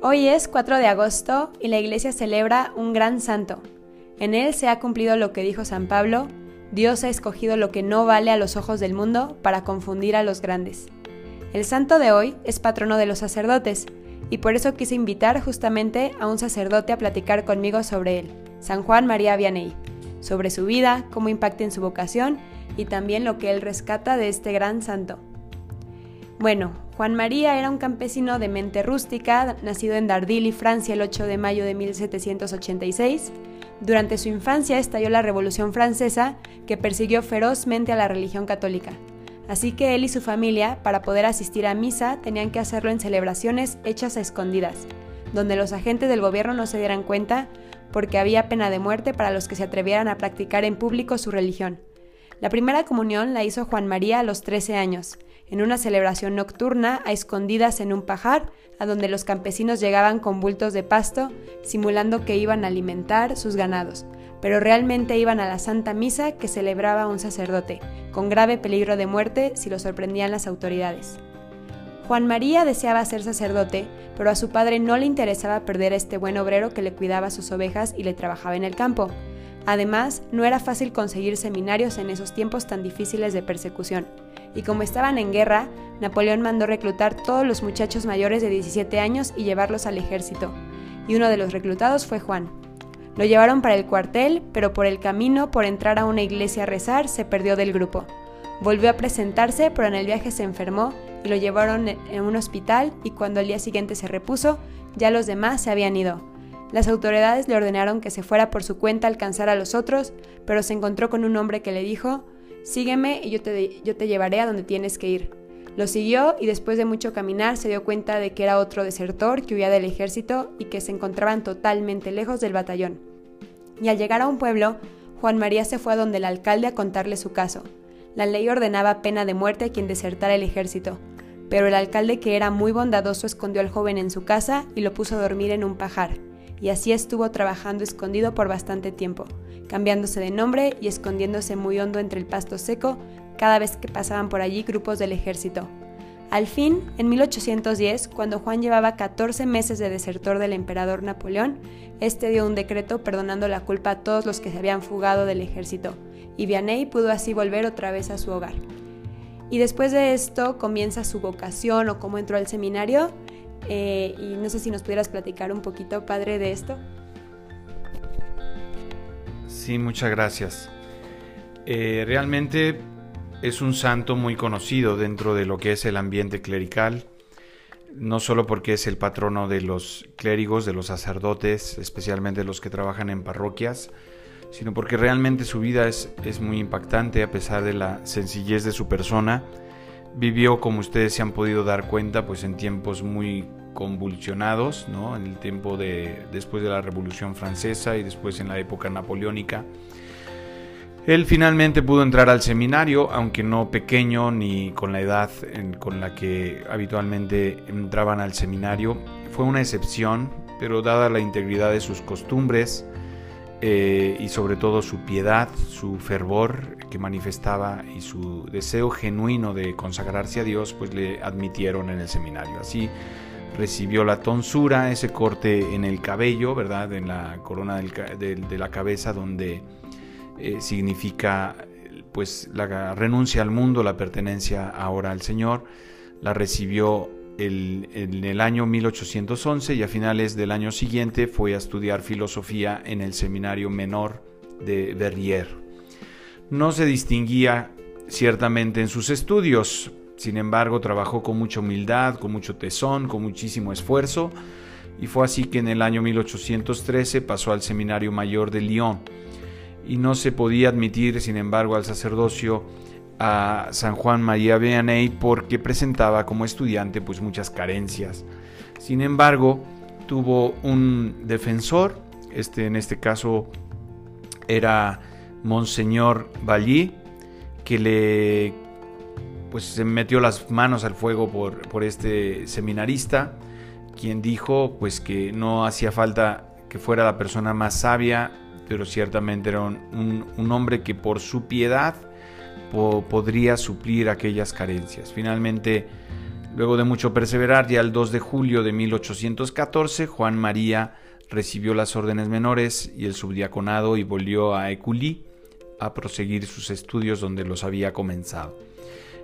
Hoy es 4 de agosto y la iglesia celebra un gran santo. En él se ha cumplido lo que dijo San Pablo, Dios ha escogido lo que no vale a los ojos del mundo para confundir a los grandes. El santo de hoy es patrono de los sacerdotes, y por eso quise invitar justamente a un sacerdote a platicar conmigo sobre él, San Juan María Vianney, sobre su vida, cómo impacta en su vocación y también lo que él rescata de este gran santo. Bueno, Juan María era un campesino de mente rústica, nacido en Dardilly, Francia, el 8 de mayo de 1786. Durante su infancia estalló la Revolución Francesa, que persiguió ferozmente a la religión católica. Así que él y su familia, para poder asistir a misa, tenían que hacerlo en celebraciones hechas a escondidas, donde los agentes del gobierno no se dieran cuenta porque había pena de muerte para los que se atrevieran a practicar en público su religión. La primera comunión la hizo Juan María a los 13 años, en una celebración nocturna a escondidas en un pajar, a donde los campesinos llegaban con bultos de pasto, simulando que iban a alimentar sus ganados, pero realmente iban a la Santa Misa que celebraba un sacerdote, con grave peligro de muerte si lo sorprendían las autoridades. Juan María deseaba ser sacerdote, pero a su padre no le interesaba perder a este buen obrero que le cuidaba sus ovejas y le trabajaba en el campo. Además, no era fácil conseguir seminarios en esos tiempos tan difíciles de persecución, y como estaban en guerra, Napoleón mandó reclutar todos los muchachos mayores de 17 años y llevarlos al ejército, y uno de los reclutados fue Juan. Lo llevaron para el cuartel, pero por el camino, por entrar a una iglesia a rezar, se perdió del grupo. Volvió a presentarse, pero en el viaje se enfermó y lo llevaron en un hospital y cuando al día siguiente se repuso, ya los demás se habían ido. Las autoridades le ordenaron que se fuera por su cuenta a alcanzar a los otros, pero se encontró con un hombre que le dijo, sígueme y yo te, llevaré a donde tienes que ir. Lo siguió y después de mucho caminar se dio cuenta de que era otro desertor que huía del ejército y que se encontraban totalmente lejos del batallón. Y al llegar a un pueblo, Juan María se fue a donde el alcalde a contarle su caso. La ley ordenaba pena de muerte a quien desertara el ejército, pero el alcalde que era muy bondadoso escondió al joven en su casa y lo puso a dormir en un pajar y así estuvo trabajando escondido por bastante tiempo, cambiándose de nombre y escondiéndose muy hondo entre el pasto seco cada vez que pasaban por allí grupos del ejército. Al fin, en 1810, cuando Juan llevaba 14 meses de desertor del emperador Napoleón, este dio un decreto perdonando la culpa a todos los que se habían fugado del ejército, y Vianney pudo así volver otra vez a su hogar. Y después de esto comienza su vocación o cómo entró al seminario, eh, y no sé si nos pudieras platicar un poquito, padre, de esto. Sí, muchas gracias. Eh, realmente es un santo muy conocido dentro de lo que es el ambiente clerical, no solo porque es el patrono de los clérigos, de los sacerdotes, especialmente los que trabajan en parroquias, sino porque realmente su vida es, es muy impactante a pesar de la sencillez de su persona vivió, como ustedes se han podido dar cuenta, pues en tiempos muy convulsionados, ¿no? En el tiempo de después de la Revolución Francesa y después en la época napoleónica. Él finalmente pudo entrar al seminario, aunque no pequeño ni con la edad con la que habitualmente entraban al seminario. Fue una excepción, pero dada la integridad de sus costumbres, eh, y sobre todo su piedad, su fervor que manifestaba y su deseo genuino de consagrarse a Dios, pues le admitieron en el seminario. Así recibió la tonsura, ese corte en el cabello, ¿verdad? En la corona de, la cabeza donde eh, significa pues la renuncia al mundo, la pertenencia ahora al Señor. La recibió en el año 1811 y a finales del año siguiente fue a estudiar filosofía en el seminario menor de Verrières. No se distinguía ciertamente en sus estudios, sin embargo trabajó con mucha humildad, con mucho tesón, con muchísimo esfuerzo y fue así que en el año 1813 pasó al seminario mayor de Lyon y no se podía admitir sin embargo al sacerdocio a San Juan María Vianney porque presentaba como estudiante pues muchas carencias. Sin embargo, tuvo un defensor, este en este caso era Monseñor Valli, que le pues se metió las manos al fuego por, por este seminarista, quien dijo pues que no hacía falta que fuera la persona más sabia, pero ciertamente era un, un hombre que por su piedad podría suplir aquellas carencias. Finalmente Luego de mucho perseverar, ya el 2 de julio de 1814, Juan María recibió las órdenes menores y el subdiaconado y volvió a Eculí a proseguir sus estudios donde los había comenzado.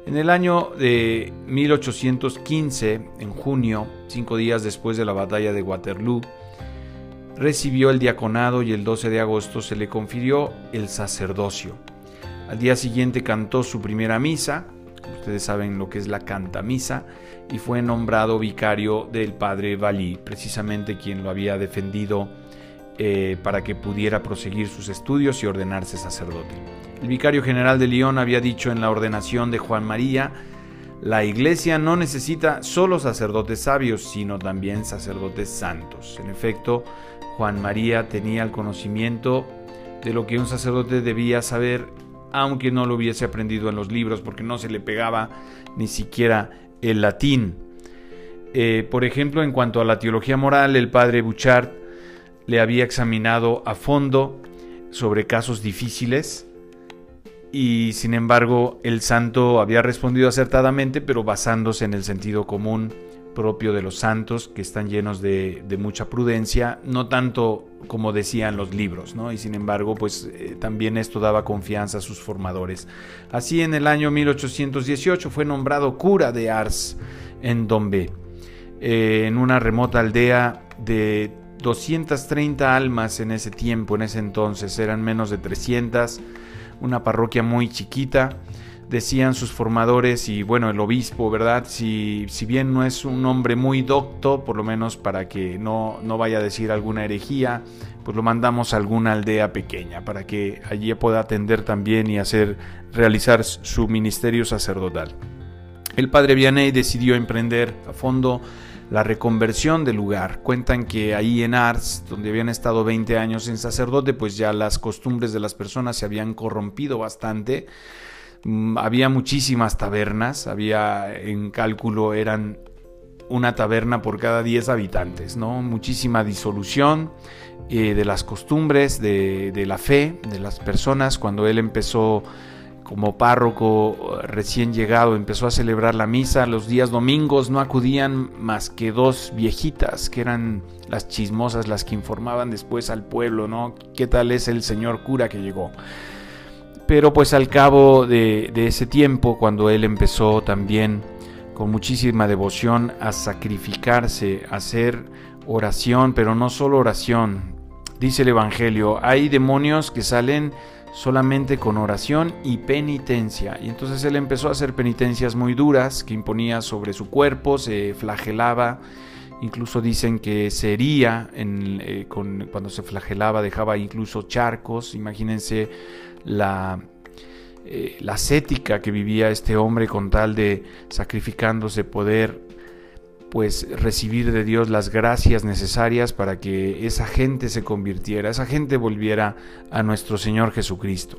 En el año de 1815, en junio, cinco días después de la batalla de Waterloo, recibió el diaconado y el 12 de agosto se le confirió el sacerdocio. Al día siguiente cantó su primera misa, ustedes saben lo que es la cantamisa, y fue nombrado vicario del padre Valí, precisamente quien lo había defendido eh, para que pudiera proseguir sus estudios y ordenarse sacerdote. El vicario general de Lyon había dicho en la ordenación de Juan María, la iglesia no necesita solo sacerdotes sabios, sino también sacerdotes santos. En efecto, Juan María tenía el conocimiento de lo que un sacerdote debía saber, aunque no lo hubiese aprendido en los libros, porque no se le pegaba ni siquiera el latín. Eh, por ejemplo, en cuanto a la teología moral, el padre Bouchard le había examinado a fondo sobre casos difíciles y sin embargo el santo había respondido acertadamente pero basándose en el sentido común propio de los santos que están llenos de, mucha prudencia, no tanto como decían los libros, ¿no? Y sin embargo, pues eh, también esto daba confianza a sus formadores. Así en el año 1818 fue nombrado cura de Ars en Dombé, eh, en una remota aldea de 230 almas en ese tiempo, en ese entonces, eran menos de 300, una parroquia muy chiquita, decían sus formadores y bueno, el obispo, ¿verdad? Si, si bien no es un hombre muy docto, por lo menos para que no, no vaya a decir alguna herejía, pues lo mandamos a alguna aldea pequeña para que allí pueda atender también y hacer realizar su ministerio sacerdotal. El padre Vianney decidió emprender a fondo la reconversión del lugar. Cuentan que ahí en Ars, donde habían estado 20 años en sacerdote, pues ya las costumbres de las personas se habían corrompido bastante. Mm, había muchísimas tabernas, había en cálculo eran una taberna por cada 10 habitantes, ¿no? Muchísima disolución eh, de las costumbres, de, de la fe de las personas. Cuando él empezó como párroco eh, recién llegado, empezó a celebrar la misa. Los días domingos no acudían más que dos viejitas, que eran las chismosas, las que informaban después al pueblo, ¿no? ¿Qué tal es el señor cura que llegó? Pero pues al cabo de, de ese tiempo, cuando él empezó también con muchísima devoción a sacrificarse, a hacer oración, pero no solo oración, dice el Evangelio, hay demonios que salen solamente con oración y penitencia. Y entonces él empezó a hacer penitencias muy duras que imponía sobre su cuerpo, se flagelaba, incluso dicen que se hería eh, cuando se flagelaba, dejaba incluso charcos, imagínense la, eh, la ascética que vivía este hombre con tal de sacrificándose poder pues recibir de Dios las gracias necesarias para que esa gente se convirtiera, esa gente volviera a nuestro Señor Jesucristo.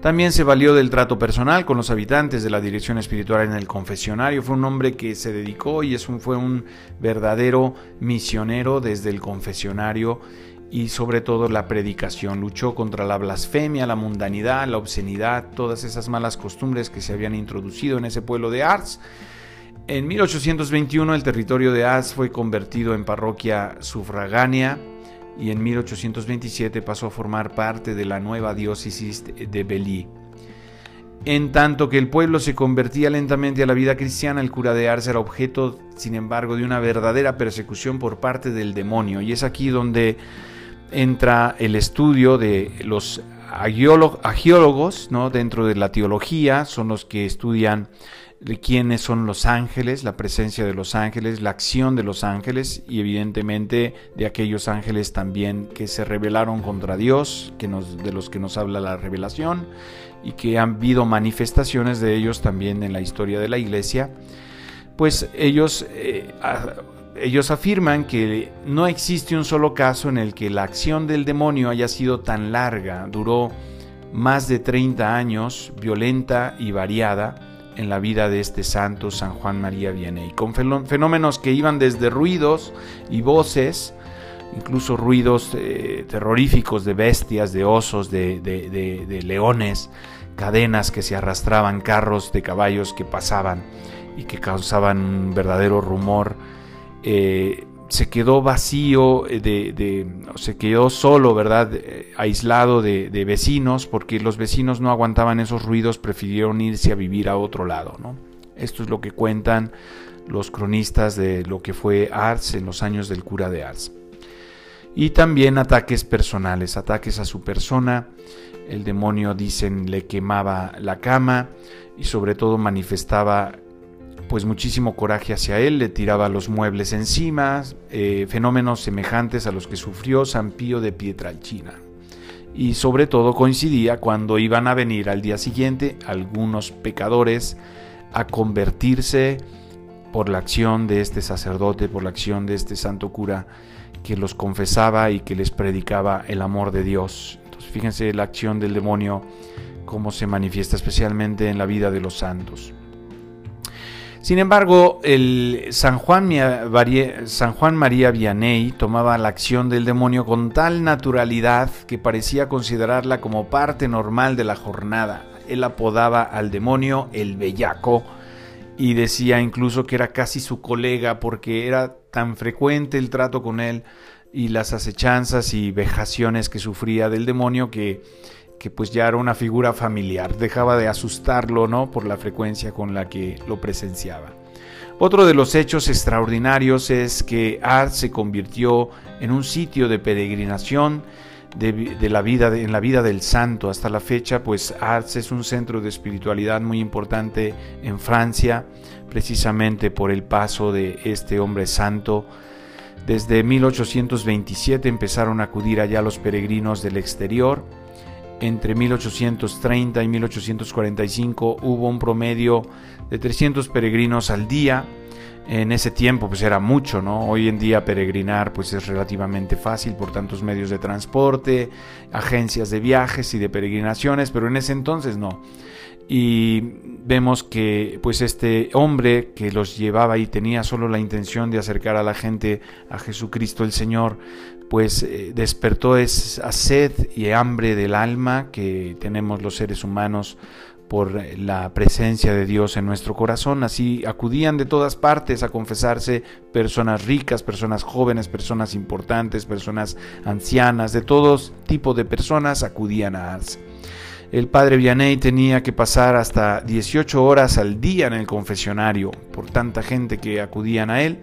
También se valió del trato personal con los habitantes de la dirección espiritual en el confesionario. Fue un hombre que se dedicó y fue un verdadero misionero desde el confesionario y sobre todo la predicación. Luchó contra la blasfemia, la mundanidad, la obscenidad, todas esas malas costumbres que se habían introducido en ese pueblo de Ars en 1821 el territorio de Az fue convertido en parroquia sufragánea y en 1827 pasó a formar parte de la nueva diócesis de Belí. En tanto que el pueblo se convertía lentamente a la vida cristiana, el cura de Ars era objeto, sin embargo, de una verdadera persecución por parte del demonio. Y es aquí donde entra el estudio de los agiólogos, ¿no? dentro de la teología, son los que estudian quiénes son los ángeles, la presencia de los ángeles, la acción de los ángeles y evidentemente de aquellos ángeles también que se rebelaron contra Dios, que nos, de los que nos habla la revelación y que han habido manifestaciones de ellos también en la historia de la iglesia, pues ellos, eh, ellos afirman que no existe un solo caso en el que la acción del demonio haya sido tan larga, duró más de 30 años, violenta y variada, en la vida de este santo San Juan María Vianney, con fenómenos que iban desde ruidos y voces, incluso ruidos eh, terroríficos de bestias, de osos, de, leones, cadenas que se arrastraban, carros de caballos que pasaban y que causaban un verdadero rumor. Eh, se quedó vacío, eh, de, se quedó solo, ¿verdad? Eh, aislado de, vecinos, porque los vecinos no aguantaban esos ruidos, prefirieron irse a vivir a otro lado, ¿no? Esto es lo que cuentan los cronistas de lo que fue Ars en los años del cura de Ars. Y también ataques personales, ataques a su persona. El demonio, dicen, le quemaba la cama y sobre todo manifestaba pues muchísimo coraje hacia él, le tiraba los muebles encima, eh, fenómenos semejantes a los que sufrió San Pío de Pietralcina. Y sobre todo coincidía cuando iban a venir al día siguiente algunos pecadores a convertirse por la acción de este sacerdote, por la acción de este santo cura que los confesaba y que les predicaba el amor de Dios. Entonces fíjense la acción del demonio, cómo se manifiesta especialmente en la vida de los santos. Sin embargo, el San Juan, María Vianney tomaba la acción del demonio con tal naturalidad que parecía considerarla como parte normal de la jornada. Él apodaba al demonio el bellaco y decía incluso que era casi su colega porque era tan frecuente el trato con él y las acechanzas y vejaciones que sufría del demonio que que pues ya era una figura familiar, dejaba de asustarlo, ¿no? Por la frecuencia con la que lo presenciaba. Otro de los hechos extraordinarios es que Ars se convirtió en un sitio de peregrinación de, la vida, en la vida del santo. Hasta la fecha, pues Ars es un centro de espiritualidad muy importante en Francia, precisamente por el paso de este hombre santo. Desde 1827 empezaron a acudir allá los peregrinos del exterior entre 1830 y 1845 hubo un promedio de 300 peregrinos al día. En ese tiempo pues era mucho, ¿no? Hoy en día peregrinar pues es relativamente fácil por tantos medios de transporte, agencias de viajes y de peregrinaciones, pero en ese entonces no y vemos que pues este hombre que los llevaba y tenía solo la intención de acercar a la gente a Jesucristo el Señor, pues eh, despertó esa sed y hambre del alma que tenemos los seres humanos por la presencia de Dios en nuestro corazón. Así acudían de todas partes a confesarse personas ricas, personas jóvenes, personas importantes, personas ancianas, de todos tipo de personas acudían a Ars. El padre Vianney tenía que pasar hasta 18 horas al día en el confesionario por tanta gente que acudían a él.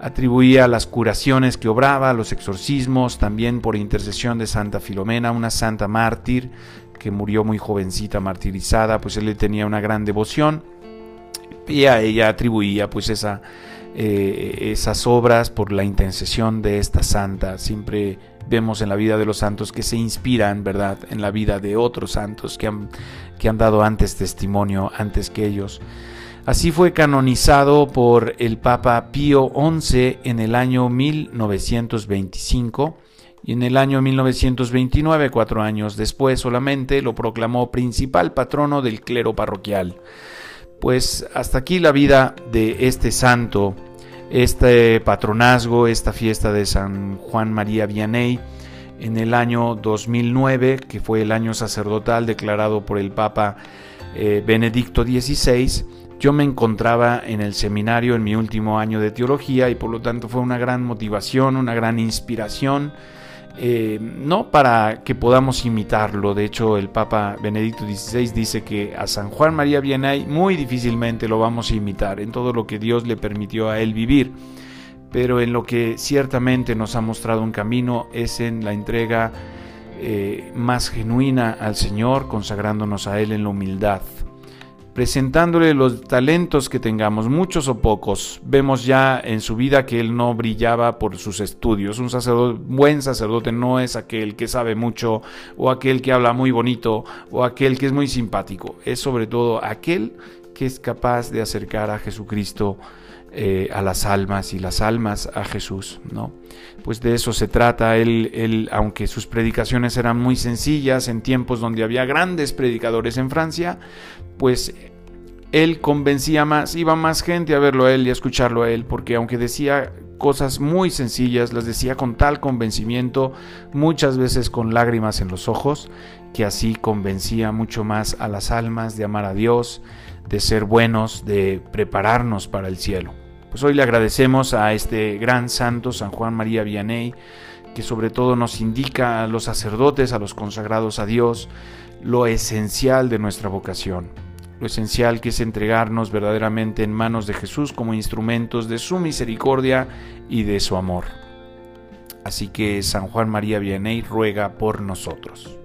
Atribuía las curaciones que obraba, los exorcismos, también por intercesión de Santa Filomena, una santa mártir que murió muy jovencita, martirizada, pues él le tenía una gran devoción y a ella atribuía pues esa, eh, esas obras por la intercesión de esta santa. Siempre vemos en la vida de los santos que se inspiran, ¿verdad?, en la vida de otros santos que han, que han dado antes testimonio, antes que ellos. Así fue canonizado por el Papa Pío XI en el año 1925 y en el año 1929, cuatro años después solamente, lo proclamó principal patrono del clero parroquial. Pues hasta aquí la vida de este santo este patronazgo, esta fiesta de San Juan María Vianney en el año 2009, que fue el año sacerdotal declarado por el Papa eh, Benedicto XVI, yo me encontraba en el seminario en mi último año de teología y por lo tanto fue una gran motivación, una gran inspiración eh, no para que podamos imitarlo. De hecho, el Papa Benedicto XVI dice que a San Juan María Vianney muy difícilmente lo vamos a imitar en todo lo que Dios le permitió a él vivir. Pero en lo que ciertamente nos ha mostrado un camino es en la entrega eh, más genuina al Señor, consagrándonos a Él en la humildad presentándole los talentos que tengamos, muchos o pocos. Vemos ya en su vida que él no brillaba por sus estudios. Un sacerdote, buen sacerdote no es aquel que sabe mucho o aquel que habla muy bonito o aquel que es muy simpático. Es sobre todo aquel que es capaz de acercar a Jesucristo eh, a las almas y las almas a Jesús, ¿no? Pues de eso se trata. Él, él, aunque sus predicaciones eran muy sencillas en tiempos donde había grandes predicadores en Francia, pues él convencía más, iba más gente a verlo a él y a escucharlo a él, porque aunque decía cosas muy sencillas, las decía con tal convencimiento, muchas veces con lágrimas en los ojos, que así convencía mucho más a las almas de amar a Dios, de ser buenos, de prepararnos para el cielo. Pues hoy le agradecemos a este gran santo, San Juan María Vianney, que sobre todo nos indica a los sacerdotes, a los consagrados a Dios, lo esencial de nuestra vocación, lo esencial que es entregarnos verdaderamente en manos de Jesús como instrumentos de su misericordia y de su amor. Así que San Juan María Vianney ruega por nosotros.